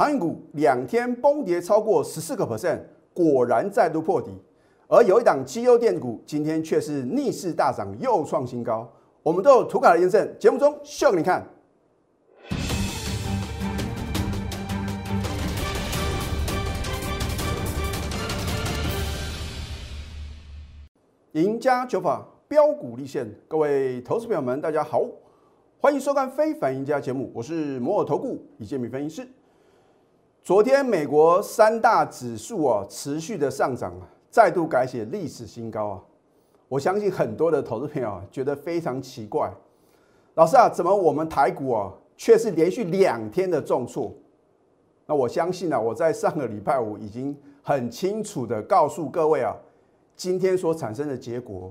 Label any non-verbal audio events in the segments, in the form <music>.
航运股两天崩跌超过十四个 percent，果然再度破底。而有一档绩优电股今天却是逆势大涨，又创新高。我们都有图卡的验证，节目中秀给你看。赢家九法标股立现，各位投资朋友们，大家好，欢迎收看《非凡赢家》节目，我是摩尔投顾李建民分析师。昨天美国三大指数啊持续的上涨啊，再度改写历史新高啊！我相信很多的投资朋友啊觉得非常奇怪，老师啊，怎么我们台股啊却是连续两天的重挫？那我相信呢，我在上个礼拜五已经很清楚的告诉各位啊。今天所产生的结果，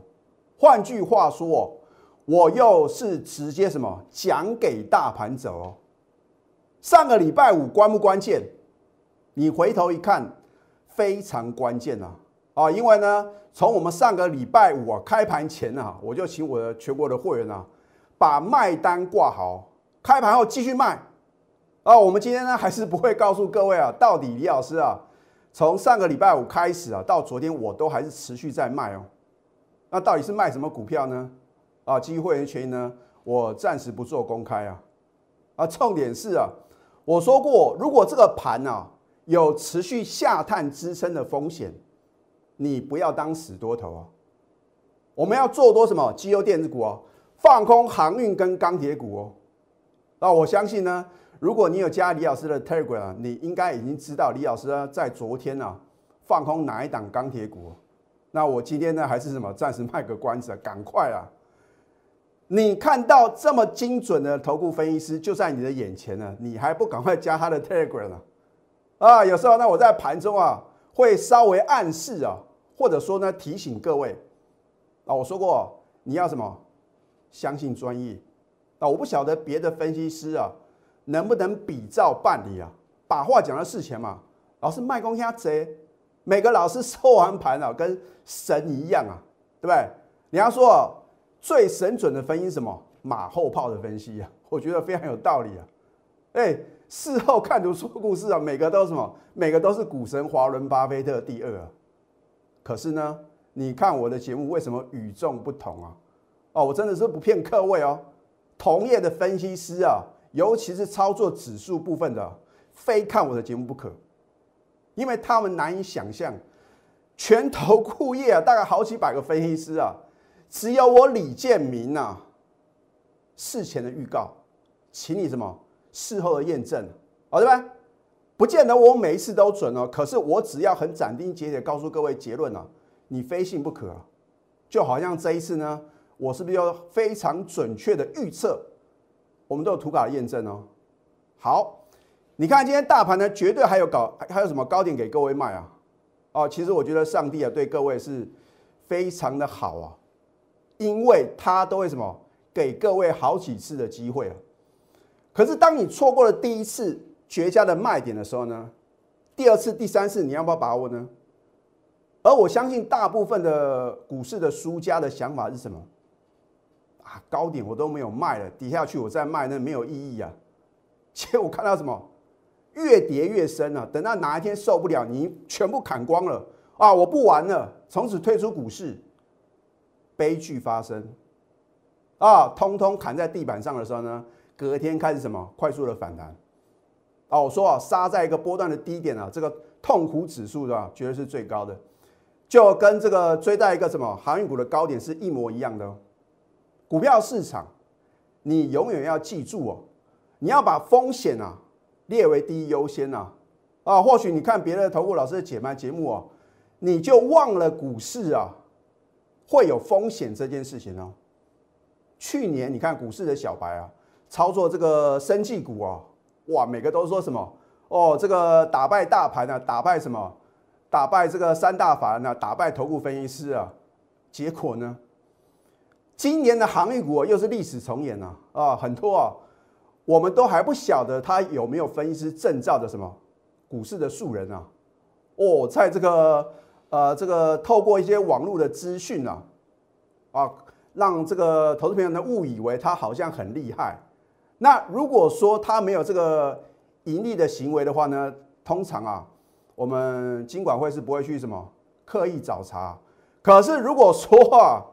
换句话说，我又是直接什么讲给大盘走。上个礼拜五关不关键？你回头一看，非常关键啊！啊，因为呢，从我们上个礼拜五啊开盘前啊，我就请我的全国的会员啊，把卖单挂好，开盘后继续卖。啊，我们今天呢还是不会告诉各位啊，到底李老师啊。从上个礼拜五开始啊，到昨天我都还是持续在卖哦。那到底是卖什么股票呢？啊，基于会员权益呢，我暂时不做公开啊。啊，重点是啊，我说过，如果这个盘啊有持续下探支撑的风险，你不要当死多头啊。我们要做多什么？机油电子股哦，放空航运跟钢铁股哦。那我相信呢。如果你有加李老师的 Telegram，你应该已经知道李老师呢在昨天呢放空哪一档钢铁股。那我今天呢还是什么暂时卖个关子，赶快啊！你看到这么精准的投顾分析师就在你的眼前呢，你还不赶快加他的 Telegram 啊？啊，有时候呢我在盘中啊会稍微暗示啊，或者说呢提醒各位啊，我说过你要什么相信专业啊，我不晓得别的分析师啊。能不能比照办理啊？把话讲到事前嘛。老师卖公虾贼，每个老师收完盘啊，跟神一样啊，对不对？你要说最神准的分析什么？马后炮的分析啊，我觉得非常有道理啊。哎，事后看图说故事啊，每个都什么？每个都是股神华伦巴菲特第二啊。可是呢，你看我的节目为什么与众不同啊？哦，我真的是不骗各位哦，同业的分析师啊。尤其是操作指数部分的，非看我的节目不可，因为他们难以想象，全投库业啊，大概好几百个分析师啊，只有我李建明呐，事前的预告，请你什么事后的验证，好对吧？不见得我每一次都准哦，可是我只要很斩钉截铁告诉各位结论啊，你非信不可，就好像这一次呢，我是不是要非常准确的预测？我们都有图稿的验证哦。好，你看今天大盘呢，绝对还有搞，还有什么高点给各位卖啊？哦，其实我觉得上帝啊，对各位是非常的好啊，因为他都会什么给各位好几次的机会啊。可是当你错过了第一次绝佳的卖点的时候呢，第二次、第三次你要不要把握呢？而我相信大部分的股市的输家的想法是什么？啊高点我都没有卖了，底下去我再卖那没有意义啊！<laughs> 结果看到什么，越跌越深啊！等到哪一天受不了，你全部砍光了啊！我不玩了，从此退出股市，悲剧发生啊！通通砍在地板上的时候呢，隔天开始什么快速的反弹啊！我说啊，杀在一个波段的低点啊，这个痛苦指数是吧，绝对是最高的，就跟这个追在一个什么航运股的高点是一模一样的。哦股票市场，你永远要记住哦，你要把风险啊列为第一优先呐啊！或许你看别的投顾老师的解盘节目哦，你就忘了股市啊会有风险这件事情哦。去年你看股市的小白啊，操作这个生技股啊，哇，每个都说什么哦，这个打败大盘啊，打败什么？打败这个三大法人啊，打败头部分析师啊，结果呢？今年的航运股又是历史重演呐啊，很多啊，我们都还不晓得他有没有分析师证照的什么股市的素人啊哦，在这个呃这个透过一些网络的资讯啊啊，让这个投资朋友呢误以为他好像很厉害。那如果说他没有这个盈利的行为的话呢，通常啊，我们金管会是不会去什么刻意找茬。可是如果说啊，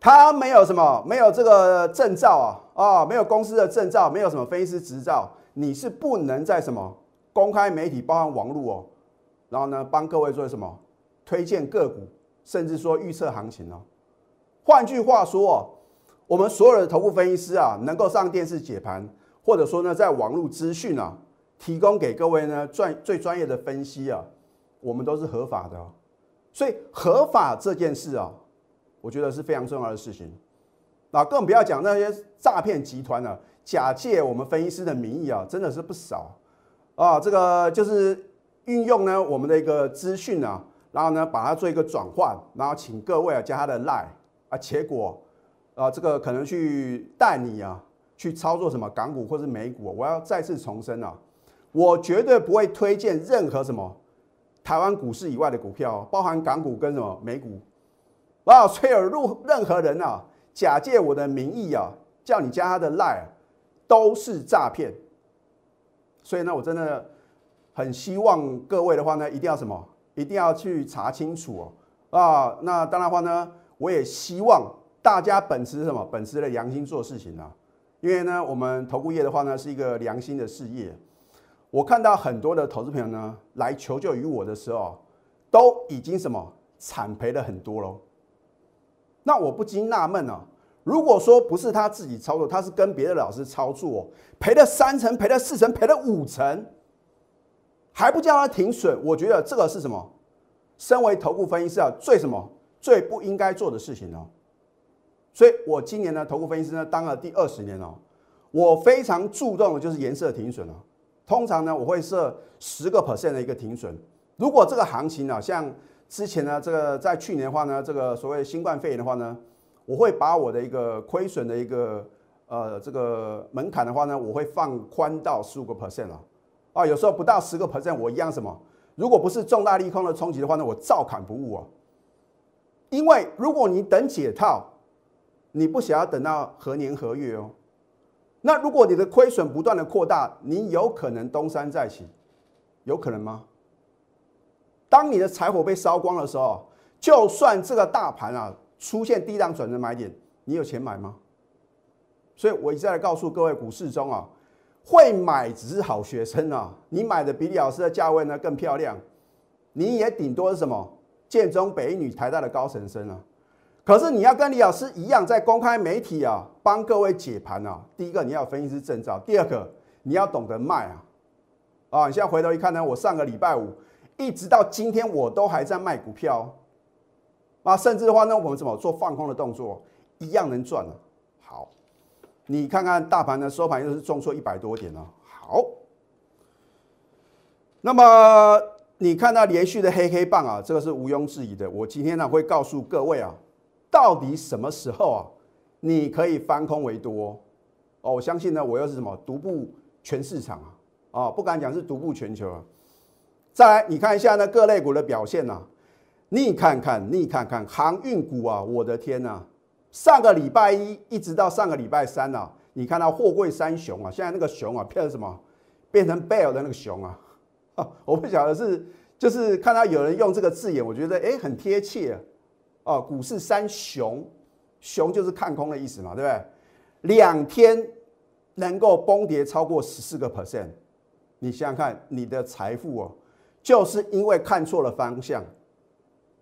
他没有什么，没有这个证照啊，啊，没有公司的证照，没有什么分析师执照，你是不能在什么公开媒体，包含网络哦，然后呢，帮各位做什么推荐个股，甚至说预测行情哦。换句话说，我们所有的头部分析师啊，能够上电视解盘，或者说呢，在网络资讯啊，提供给各位呢专最专业的分析啊，我们都是合法的。所以合法这件事啊，我觉得是非常重要的事情。那更不要讲那些诈骗集团呢，假借我们分析师的名义啊，真的是不少啊。这个就是运用呢我们的一个资讯啊，然后呢把它做一个转换，然后请各位啊加他的赖啊，结果啊这个可能去带你啊去操作什么港股或是美股。我要再次重申啊，我绝对不会推荐任何什么。台湾股市以外的股票，包含港股跟什么美股，啊，所以入任何人啊，假借我的名义啊，叫你加他的赖，都是诈骗。所以呢，我真的很希望各位的话呢，一定要什么，一定要去查清楚哦。啊，那当然话呢，我也希望大家秉持什么，秉持的良心做事情啊。因为呢，我们投顾业的话呢，是一个良心的事业。我看到很多的投资朋友呢来求救于我的时候，都已经什么惨赔了很多喽。那我不禁纳闷啊，如果说不是他自己操作，他是跟别的老师操作，赔了三成，赔了四成，赔了五成，还不叫他停损，我觉得这个是什么？身为投顾分析师啊，最什么最不应该做的事情哦。所以我今年呢，头部分析师呢当了第二十年了，我非常注重的就是颜色停损了。通常呢，我会设十个 percent 的一个停损。如果这个行情呢，像之前呢，这个在去年的话呢，这个所谓新冠肺炎的话呢，我会把我的一个亏损的一个呃这个门槛的话呢，我会放宽到十五个 percent 了。啊，有时候不到十个 percent，我一样什么？如果不是重大利空的冲击的话呢，我照砍不误啊。因为如果你等解套，你不想要等到何年何月哦。那如果你的亏损不断的扩大，你有可能东山再起，有可能吗？当你的柴火被烧光的时候，就算这个大盘啊出现低档转折买点，你有钱买吗？所以我一再告诉各位，股市中啊，会买只是好学生啊，你买的比李老师的价位呢更漂亮，你也顶多是什么建中、北一女、台大的高层生啊。可是你要跟李老师一样，在公开媒体啊帮各位解盘啊。第一个你要分析师证照，第二个你要懂得卖啊。啊，你现在回头一看呢，我上个礼拜五一直到今天我都还在卖股票啊，甚至的话呢，我们怎么做放空的动作一样能赚啊。好，你看看大盘的收盘又是重挫一百多点了。好，那么你看到连续的黑黑棒啊，这个是毋庸置疑的。我今天呢会告诉各位啊。到底什么时候啊？你可以翻空为多哦！我相信呢，我又是什么独步全市场啊？啊，不敢讲是独步全球啊。再来，你看一下呢各类股的表现呐，你看看，你看看航运股啊！我的天呐，上个礼拜一一直到上个礼拜三呐，你看到货柜三雄啊，现在那个熊啊变成什么？变成 bear 的那个熊啊！<laughs> 我不晓得是就是看到有人用这个字眼，我觉得哎很贴切啊。哦，股市三熊，熊就是看空的意思嘛，对不对？两天能够崩跌超过十四个 percent，你想想看，你的财富哦，就是因为看错了方向，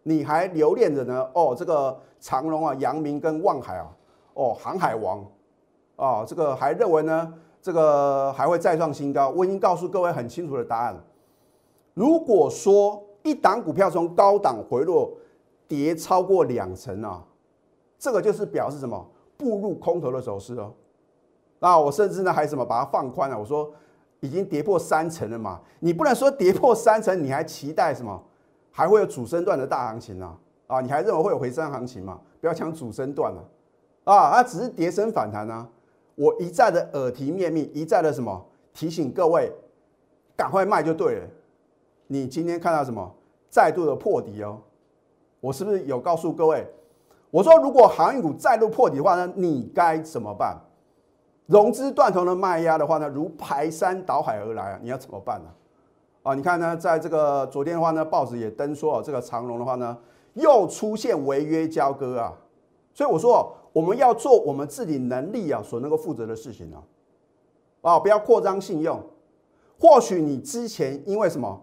你还留恋着呢。哦，这个长隆啊、阳明跟望海啊，哦，航海王啊，这个还认为呢，这个还会再创新高。我已经告诉各位很清楚的答案如果说一档股票从高档回落，跌超过两成啊，这个就是表示什么？步入空头的走势哦。那我甚至呢还什么把它放宽了？我说已经跌破三成了嘛，你不能说跌破三成你还期待什么？还会有主升段的大行情啊？啊，你还认为会有回升行情吗？不要抢主升段了啊！它只是跌升反弹啊。我一再的耳提面命，一再的什么提醒各位，赶快卖就对了。你今天看到什么？再度的破底哦。我是不是有告诉各位？我说如果航运股再度破底的话呢，你该怎么办？融资断头的卖压的话呢，如排山倒海而来啊，你要怎么办呢？啊，你看呢，在这个昨天的话呢，报纸也登说啊，这个长隆的话呢，又出现违约交割啊，所以我说，我们要做我们自己能力啊所能够负责的事情啊，啊，不要扩张信用。或许你之前因为什么？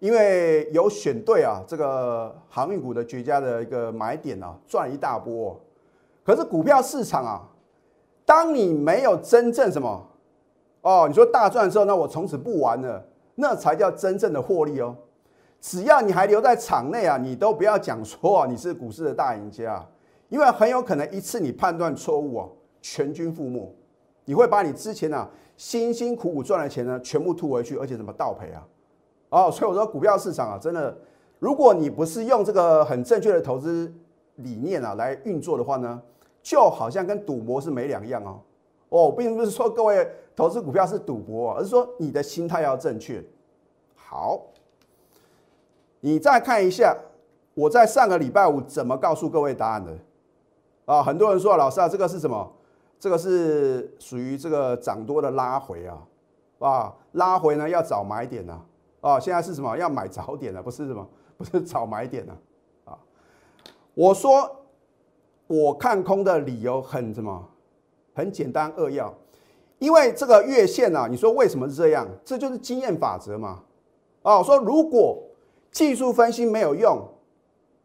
因为有选对啊，这个航运股的绝佳的一个买点啊，赚一大波。可是股票市场啊，当你没有真正什么哦，你说大赚之后，那我从此不玩了，那才叫真正的获利哦。只要你还留在场内啊，你都不要讲说啊，你是股市的大赢家，因为很有可能一次你判断错误啊，全军覆没，你会把你之前啊辛辛苦苦赚的钱呢，全部吐回去，而且怎么倒赔啊？哦，所以我说股票市场啊，真的，如果你不是用这个很正确的投资理念啊来运作的话呢，就好像跟赌博是没两样哦。哦，并不是说各位投资股票是赌博，而是说你的心态要正确。好，你再看一下我在上个礼拜五怎么告诉各位答案的啊？很多人说老师啊，这个是什么？这个是属于这个涨多的拉回啊，啊，拉回呢要找买点呢。哦，现在是什么？要买早点了，不是什么？<laughs> 不是早买点了啊！我说我看空的理由很什么？很简单扼要，因为这个月线啊，你说为什么是这样？这就是经验法则嘛。哦，说如果技术分析没有用，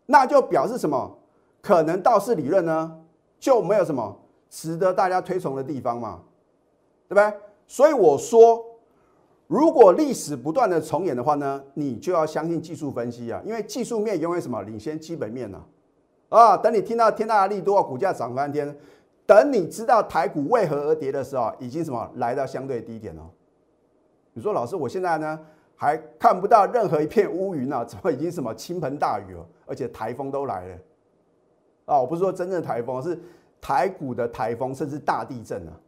那就表示什么？可能道氏理论呢就没有什么值得大家推崇的地方嘛，对不对？所以我说。如果历史不断的重演的话呢，你就要相信技术分析啊，因为技术面永远什么领先基本面呢？啊，等你听到天大的利多，股价涨翻天，等你知道台股为何而跌的时候，已经什么来到相对低点了。你说老师，我现在呢还看不到任何一片乌云啊，<laughs> 怎么已经什么倾盆大雨了，而且台风都来了啊？我不是说真正的台风，是台股的台风，甚至大地震了，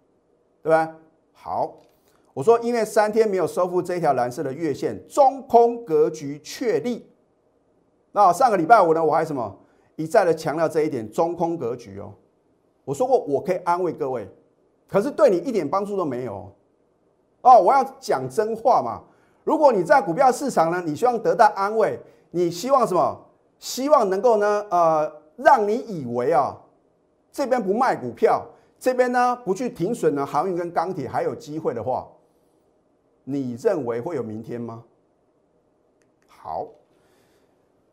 对吧？好。我说，因为三天没有收复这条蓝色的月线，中空格局确立。那上个礼拜五呢，我还什么一再的强调这一点，中空格局哦。我说过，我可以安慰各位，可是对你一点帮助都没有。哦，我要讲真话嘛。如果你在股票市场呢，你希望得到安慰，你希望什么？希望能够呢，呃，让你以为啊，这边不卖股票，这边呢不去停损呢，航运跟钢铁还有机会的话。你认为会有明天吗？好，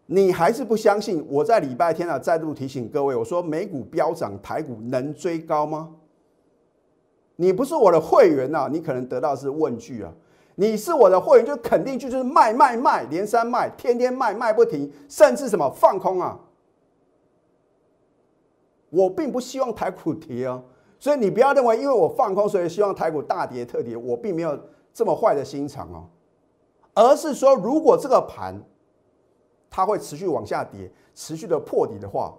你还是不相信？我在礼拜天啊，再度提醒各位，我说美股飙涨，台股能追高吗？你不是我的会员呐，你可能得到是问句啊。你是我的会员，就肯定就是卖卖卖，连三卖，天天卖卖不停，甚至什么放空啊。我并不希望台股跌啊，所以你不要认为因为我放空，所以希望台股大跌特跌，我并没有。这么坏的心肠哦，而是说，如果这个盘它会持续往下跌，持续的破底的话，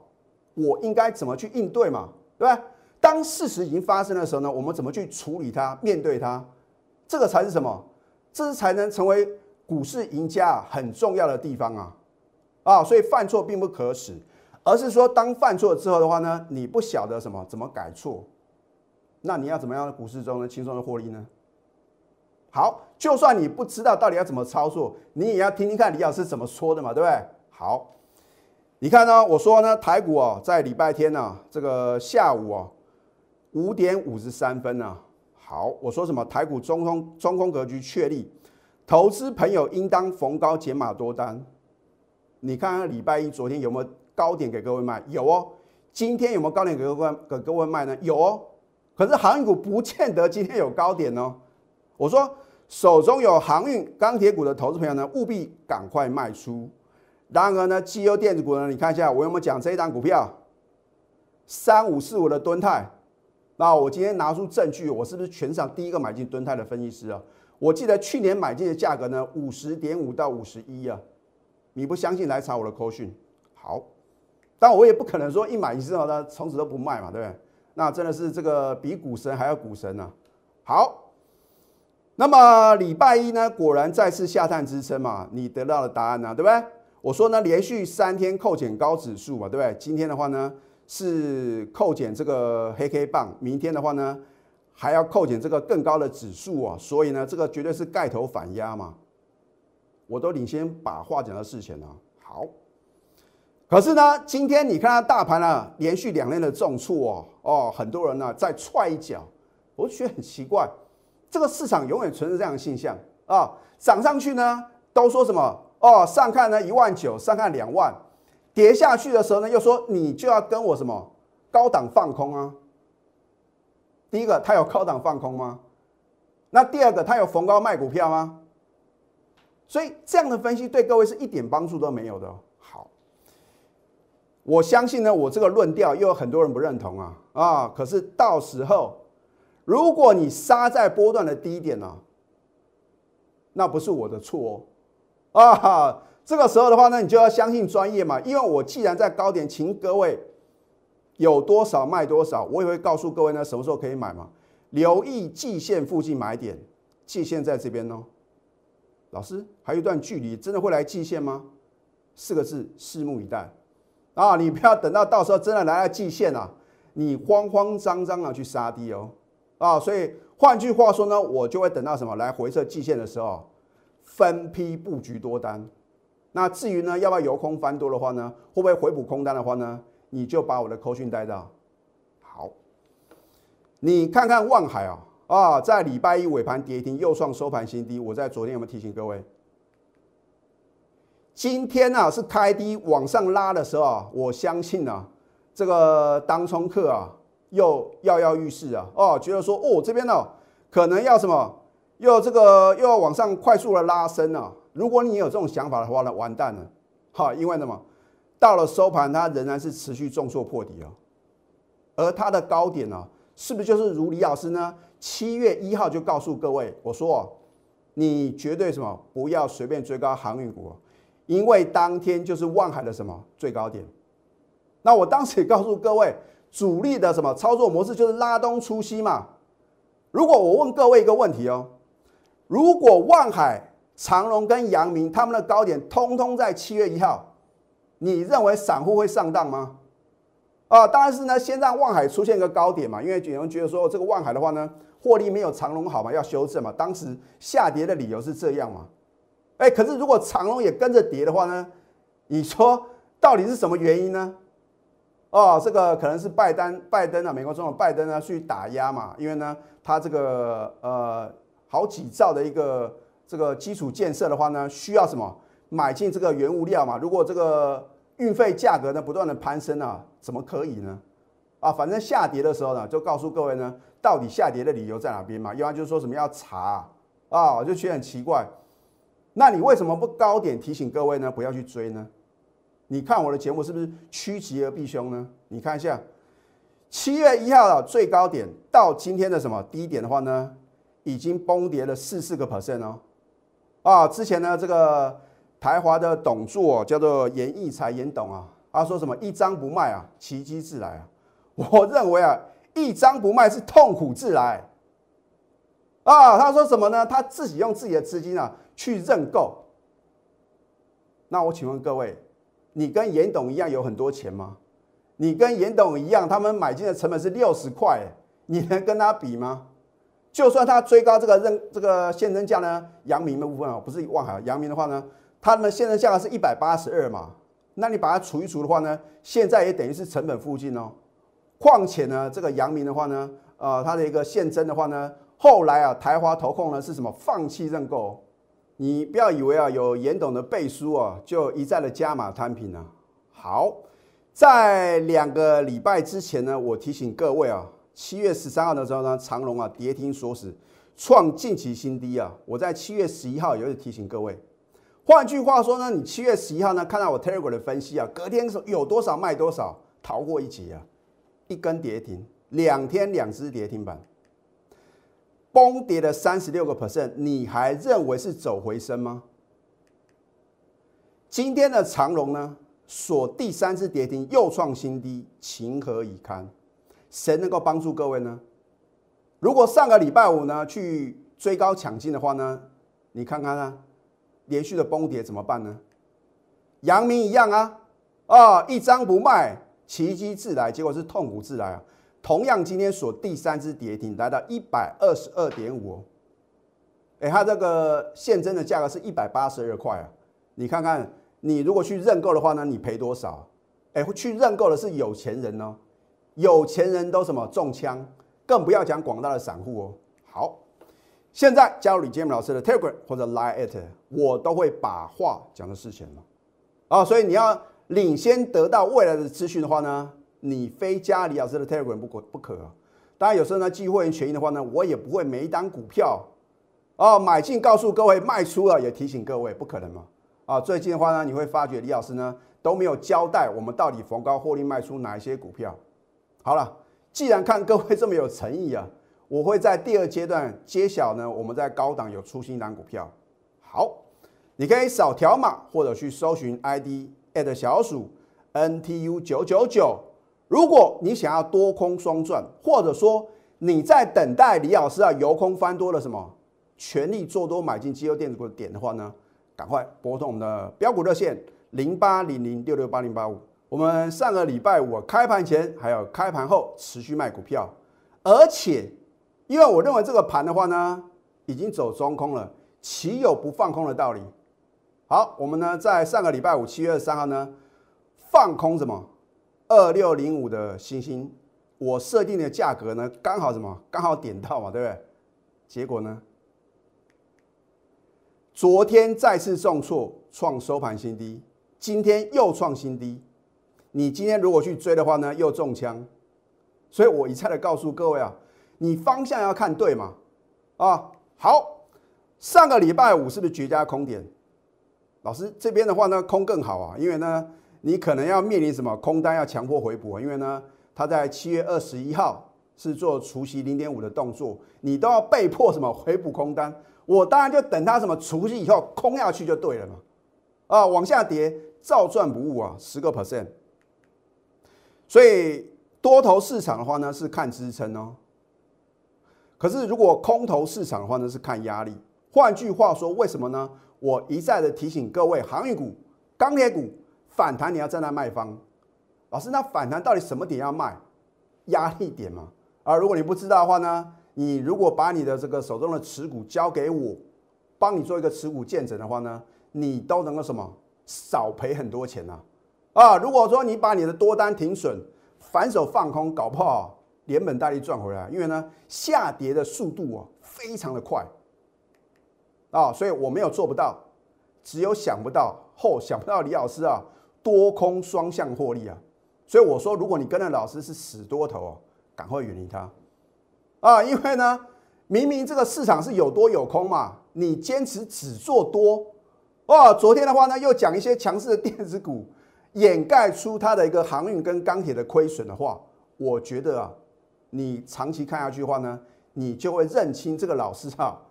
我应该怎么去应对嘛？对吧？当事实已经发生的时候呢，我们怎么去处理它、面对它？这个才是什么？这是才能成为股市赢家很重要的地方啊！啊，所以犯错并不可耻，而是说，当犯错之后的话呢，你不晓得什么怎么改错，那你要怎么样的股市中呢轻松的获利呢？好，就算你不知道到底要怎么操作，你也要听听看李老师怎么说的嘛，对不对？好，你看呢，我说呢，台股哦，在礼拜天呢，这个下午哦，五点五十三分呢，好，我说什么？台股中空中空格局确立，投资朋友应当逢高减码多单。你看看礼拜一昨天有没有高点给各位卖？有哦。今天有没有高点给各位给各位卖呢？有哦。可是航运股不见得今天有高点哦。我说。手中有航运、钢铁股的投资朋友呢，务必赶快卖出。然而呢，绩优电子股呢，你看一下我有没有讲这一档股票？三五四五的敦泰。那我今天拿出证据，我是不是全场第一个买进敦泰的分析师啊？我记得去年买进的价格呢，五十点五到五十一啊。你不相信来查我的扣讯。好，但我也不可能说一买之后呢，从此都不卖嘛，对不对？那真的是这个比股神还要股神呢。好。那么礼拜一呢，果然再次下探支撑嘛，你得到了答案呢，对不对？我说呢，连续三天扣减高指数嘛，对不对？今天的话呢，是扣减这个黑 K 棒，明天的话呢，还要扣减这个更高的指数啊，所以呢，这个绝对是盖头反压嘛。我都领先把话讲到事前了。好，可是呢，今天你看它大盘呢，连续两天的重挫哦，哦，很多人呢在踹一脚，我觉得很奇怪，这个市场永远存在这样的现象啊，涨上去呢都说什么哦，上看呢一万九，上看两万，跌下去的时候呢又说你就要跟我什么高档放空啊。第一个，它有高档放空吗？那第二个，它有逢高卖股票吗？所以这样的分析对各位是一点帮助都没有的。好，我相信呢，我这个论调又有很多人不认同啊啊！可是到时候，如果你杀在波段的低点呢，那不是我的错哦啊！这个时候的话呢，你就要相信专业嘛，因为我既然在高点，请各位有多少卖多少，我也会告诉各位呢，什么时候可以买嘛。留意季线附近买点，季线在这边哦。老师还有一段距离，真的会来季线吗？四个字，拭目以待啊！你不要等到到时候真的来了季线啊，你慌慌张张的去杀低哦啊！所以换句话说呢，我就会等到什么来回撤季线的时候，分批布局多单。那至于呢，要不要由空翻多的话呢？会不会回补空单的话呢？你就把我的扣讯带到好，你看看望海啊。啊，在礼拜一尾盘跌停，又创收盘新低。我在昨天有没有提醒各位？今天呢是开低往上拉的时候啊，我相信啊，这个当冲客啊又跃跃欲试啊，哦，觉得说哦这边呢可能要什么，又这个又要往上快速的拉升啊。如果你有这种想法的话呢，完蛋了，哈，因为什么？到了收盘它仍然是持续重挫破底啊，而它的高点呢，是不是就是如李老师呢？七月一号就告诉各位，我说，你绝对什么不要随便追高航运股，因为当天就是万海的什么最高点。那我当时也告诉各位，主力的什么操作模式就是拉东出西嘛。如果我问各位一个问题哦，如果万海、长隆跟阳明他们的高点通通在七月一号，你认为散户会上当吗？啊，当然是呢，先让万海出现一个高点嘛，因为有人觉得说这个万海的话呢。获利没有长隆好嘛？要修正嘛？当时下跌的理由是这样嘛？哎，可是如果长隆也跟着跌的话呢？你说到底是什么原因呢？哦，这个可能是拜登，拜登啊，美国总统拜登呢去打压嘛？因为呢，他这个呃好几兆的一个这个基础建设的话呢，需要什么买进这个原物料嘛？如果这个运费价格呢不断的攀升啊，怎么可以呢？啊，反正下跌的时候呢，就告诉各位呢。到底下跌的理由在哪边嘛？要不然就是说什么要查啊，我就觉得很奇怪。那你为什么不高点提醒各位呢？不要去追呢？你看我的节目是不是趋吉而避凶呢？你看一下，七月一号的最高点到今天的什么低点的话呢，已经崩跌了四四个 percent 哦。啊，之前呢这个台华的董座叫做严义才严董啊，他说什么一张不卖啊，奇迹自来啊。<laughs> 我认为啊。一张不卖是痛苦自来啊！他说什么呢？他自己用自己的资金啊去认购。那我请问各位，你跟严董一样有很多钱吗？你跟严董一样，他们买进的成本是六十块，你能跟他比吗？就算他追高这个认这个现增价呢，阳明的部分啊，不是万海，阳明的话呢，他们现增价格是一百八十二嘛？那你把它除一除的话呢，现在也等于是成本附近哦。况且呢，这个阳明的话呢，呃，它的一个现增的话呢，后来啊，台华投控呢是什么？放弃认购。你不要以为啊，有严董的背书啊，就一再的加码摊平啊。好，在两个礼拜之前呢，我提醒各位啊，七月十三号的时候呢，长隆啊跌停锁死，创近期新低啊。我在七月十一号也是提醒各位。换句话说呢，你七月十一号呢看到我 Telegram 的分析啊，隔天有多少卖多少，逃过一劫啊。一根跌停，两天两只跌停板，崩跌了三十六个 percent，你还认为是走回升吗？今天的长龙呢，锁第三次跌停，又创新低，情何以堪？谁能够帮助各位呢？如果上个礼拜五呢去追高抢进的话呢，你看看啊，连续的崩跌怎么办呢？阳明一样啊，啊，一张不卖。奇迹自来，结果是痛苦自来啊！同样今天所第三只跌停，来到一百二十二点五。哎，它这个现增的价格是一百八十二块啊！你看看，你如果去认购的话呢，你赔多少？哎，去认购的是有钱人哦，有钱人都什么中枪，更不要讲广大的散户哦。好，现在加入李建明老师的 Telegram 或者 Line at，我都会把话讲的事前了啊，所以你要领先得到未来的资讯的话呢，你非加李老师的 Telegram 不可不可啊。当然有时候呢，寄会员权益的话呢，我也不会每一单股票。哦，买进告诉各位，卖出了也提醒各位，不可能嘛？啊，最近的话呢，你会发觉李老师呢都没有交代我们到底逢高获利卖出哪一些股票。好了，既然看各位这么有诚意啊，我会在第二阶段揭晓呢，我们在高档有出新单股票。好，你可以扫条码或者去搜寻 ID at 小鼠 NTU 九九九。如果你想要多空双赚，或者说你在等待李老师啊由空翻多了什么？全力做多买进绩优电子股的点的话呢，赶快拨通我们的标股热线零八零零六六八零八五。我们上个礼拜五开盘前还有开盘后持续卖股票，而且因为我认为这个盘的话呢，已经走中空了，岂有不放空的道理？好，我们呢在上个礼拜五七月二十三号呢放空什么二六零五的星星，我设定的价格呢刚好什么刚好点到嘛，对不对？结果呢？昨天再次重挫，创收盘新低，今天又创新低。你今天如果去追的话呢，又中枪。所以我一再的告诉各位啊，你方向要看对嘛。啊，好，上个礼拜五是不是绝佳空点？老师这边的话呢，空更好啊，因为呢，你可能要面临什么空单要强迫回补啊，因为呢，他在七月二十一号是做除息零点五的动作，你都要被迫什么回补空单。我当然就等它什么除息以后空下去就对了嘛，啊，往下跌照赚不误啊，十个 percent。所以多头市场的话呢是看支撑哦，可是如果空头市场的话呢是看压力。换句话说，为什么呢？我一再的提醒各位，航运股、钢铁股反弹你要站在卖方。老师，那反弹到底什么点要卖？压力点嘛。啊，如果你不知道的话呢？你如果把你的这个手中的持股交给我，帮你做一个持股见证的话呢，你都能够什么少赔很多钱呐？啊，如果说你把你的多单停损，反手放空，搞不好连本带利赚回来，因为呢下跌的速度啊非常的快啊，所以我没有做不到，只有想不到后想不到李老师啊多空双向获利啊，所以我说如果你跟着老师是死多头啊，赶快远离他。啊，因为呢，明明这个市场是有多有空嘛，你坚持只做多，哦！昨天的话呢，又讲一些强势的电子股，掩盖出它的一个航运跟钢铁的亏损的话，我觉得啊，你长期看下去的话呢，你就会认清这个老师哈，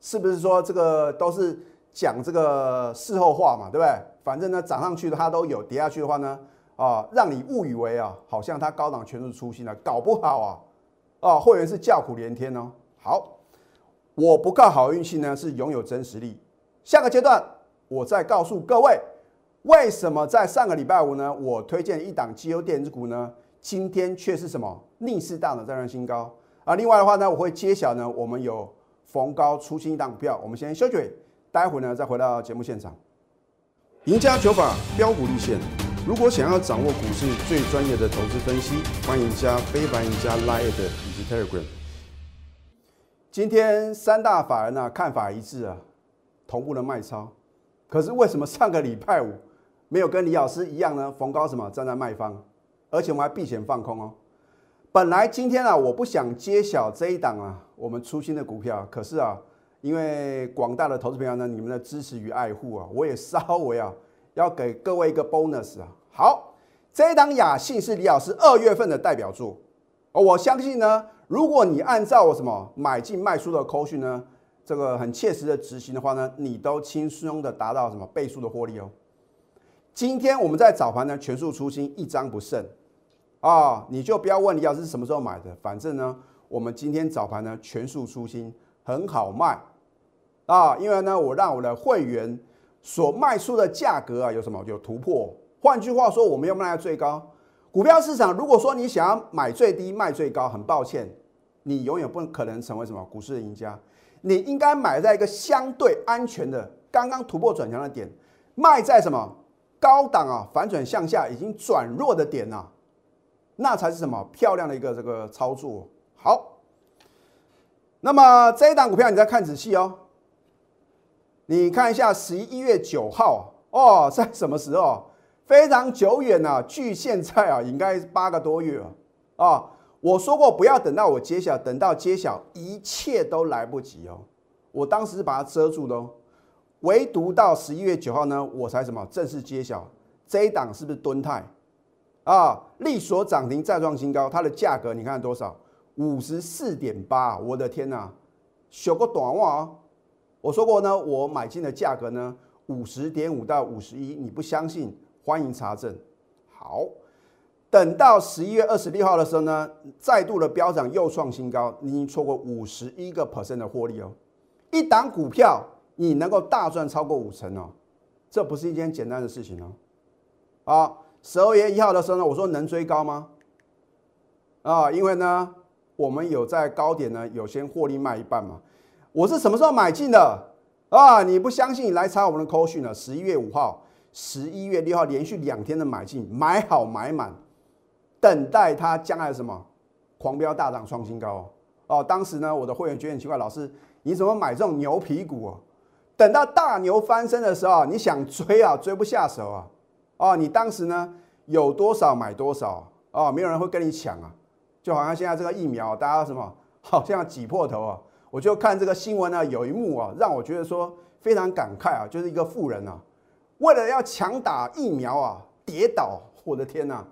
是不是说这个都是讲这个事后话嘛，对不对？反正呢，涨上去的它都有，跌下去的话呢，啊，让你误以为啊，好像它高档全是出新了，搞不好啊。啊，会员是叫苦连天哦。好，我不靠好运气呢，是拥有真实力。下个阶段，我再告诉各位，为什么在上个礼拜五呢，我推荐一档绩优电子股呢，今天却是什么逆势大涨再创新高啊？另外的话呢，我会揭晓呢，我们有逢高出新一档股票。我们先休息，待会呢再回到节目现场。赢家九法标股立线。如果想要掌握股市最专业的投资分析，欢迎加非凡、加 Line 以及 Telegram。今天三大法人呢看法一致啊，同步的卖超。可是为什么上个礼拜五没有跟李老师一样呢？逢高什么站在卖方，而且我们还避险放空哦。本来今天啊，我不想揭晓这一档啊，我们出新的股票。可是啊，因为广大的投资朋友呢，你们的支持与爱护啊，我也稍微啊。要给各位一个 bonus 啊！好，这一档雅信是李老师二月份的代表作。我相信呢，如果你按照我什么买进卖出的口讯呢，这个很切实的执行的话呢，你都轻松的达到什么倍数的获利哦。今天我们在早盘呢全数出清，一张不剩啊！你就不要问李老师什么时候买的，反正呢，我们今天早盘呢全数出清，很好卖啊！因为呢，我让我的会员。所卖出的价格啊，有什么有突破？换句话说，我们要卖在最高，股股票市场，如果说你想要买最低卖最高，很抱歉，你永远不可能成为什么股市的赢家。你应该买在一个相对安全的，刚刚突破转强的点，卖在什么高档啊反转向下已经转弱的点啊，那才是什么漂亮的一个这个操作。好，那么这一档股票你再看仔细哦，你看一下十一月九号哦，在什么时候？非常久远呐，距现在啊，应该八个多月了啊。我说过不要等到我揭晓，等到揭晓一切都来不及哦。我当时是把它遮住的哦，唯独到十一月九号呢，我才什么正式揭晓这一档是不是蹲泰啊？力所涨停再创新高，它的价格你看多少？五十四点八，我的天呐，小个短袜啊！我说过呢，我买进的价格呢，五十点五到五十一，你不相信？欢迎查证。好，等到十一月二十六号的时候呢，再度的飙涨又创新高，你已经错过五十一个 percent 的获利哦。一档股票你能够大赚超过五成哦，这不是一件简单的事情哦。啊，十二月一号的时候呢，我说能追高吗？啊，因为呢，我们有在高点呢，有先获利卖一半嘛。我是什么时候买进的？啊，你不相信，你来查我们的扣讯了。十一月五号。十一月六号连续两天的买进，买好买满，等待它将来什么狂飙大涨创新高哦。当时呢，我的会员觉得很奇怪，老师你怎么买这种牛皮股啊？等到大牛翻身的时候，你想追啊，追不下手啊。哦，你当时呢有多少买多少哦，没有人会跟你抢啊。就好像现在这个疫苗，大家什么 <laughs> 好像挤破头啊。我就看这个新闻呢，有一幕啊，让我觉得说非常感慨啊，就是一个富人啊。为了要强打疫苗啊，跌倒！我的天哪！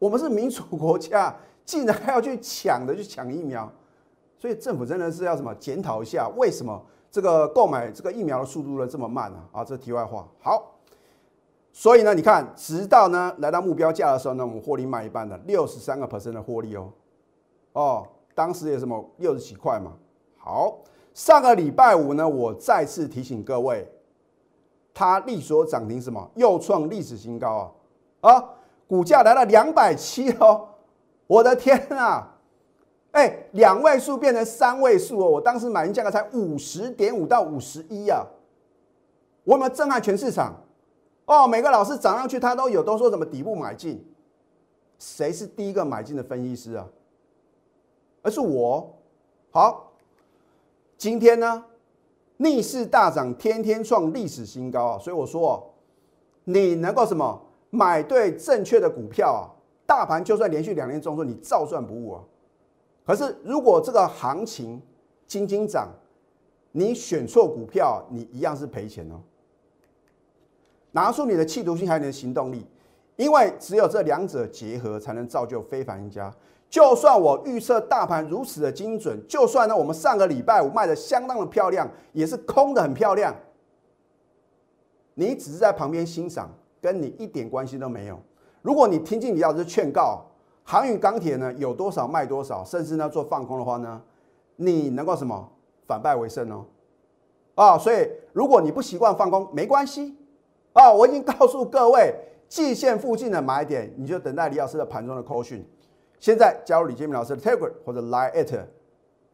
我们是民主国家，<laughs> 竟然还要去抢的去抢疫苗，所以政府真的是要什么检讨一下，为什么这个购买这个疫苗的速度呢这么慢呢？啊，这题外话。好，所以呢，你看，直到呢来到目标价的时候呢，我们获利卖一半的六十三个 percent 的获利哦。哦，当时也什么六十几块嘛。好，上个礼拜五呢，我再次提醒各位。它力所涨停什么？又创历史新高啊！啊，股价来到两百七哦！我的天啊！哎，两位数变成三位数哦！我当时买进价格才五十点五到五十一啊！我们震撼全市场哦！每个老师涨上去，他都有都说什么底部买进？谁是第一个买进的分析师啊？而是我。好，今天呢？逆势大涨，天天创历史新高啊！所以我说，你能够什么买对正确的股票啊，大盘就算连续两年中顺，你照赚不误啊。可是如果这个行情轻轻涨，你选错股票，你一样是赔钱哦。拿出你的企图心，还有你的行动力，因为只有这两者结合，才能造就非凡赢家。就算我预测大盘如此的精准，就算呢我们上个礼拜五卖的相当的漂亮，也是空的很漂亮。你只是在旁边欣赏，跟你一点关系都没有。如果你听进李老师劝告，航运钢铁呢有多少卖多少，甚至呢做放空的话呢，你能够什么反败为胜哦？啊，所以如果你不习惯放空，没关系啊，我已经告诉各位，季线附近的买点，你就等待李老师的盘中的扣讯。现在加入李建明老师的 Telegram 或者 Line at，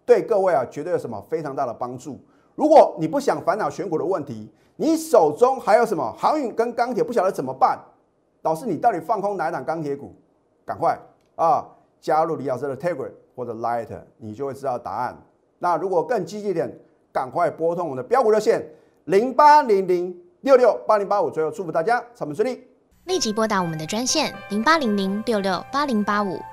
对各位啊绝对有什么非常大的帮助。如果你不想烦恼选股的问题，你手中还有什么航运跟钢铁不晓得怎么办？老师，你到底放空哪一档钢铁股？赶快啊加入李老师的 Telegram 或者 Line at，你就会知道答案。那如果更积极点，赶快拨通我们的标股热线零八零零六六八零八五。最后祝福大家上班顺利，立即拨打我们的专线零八零零六六八零八五。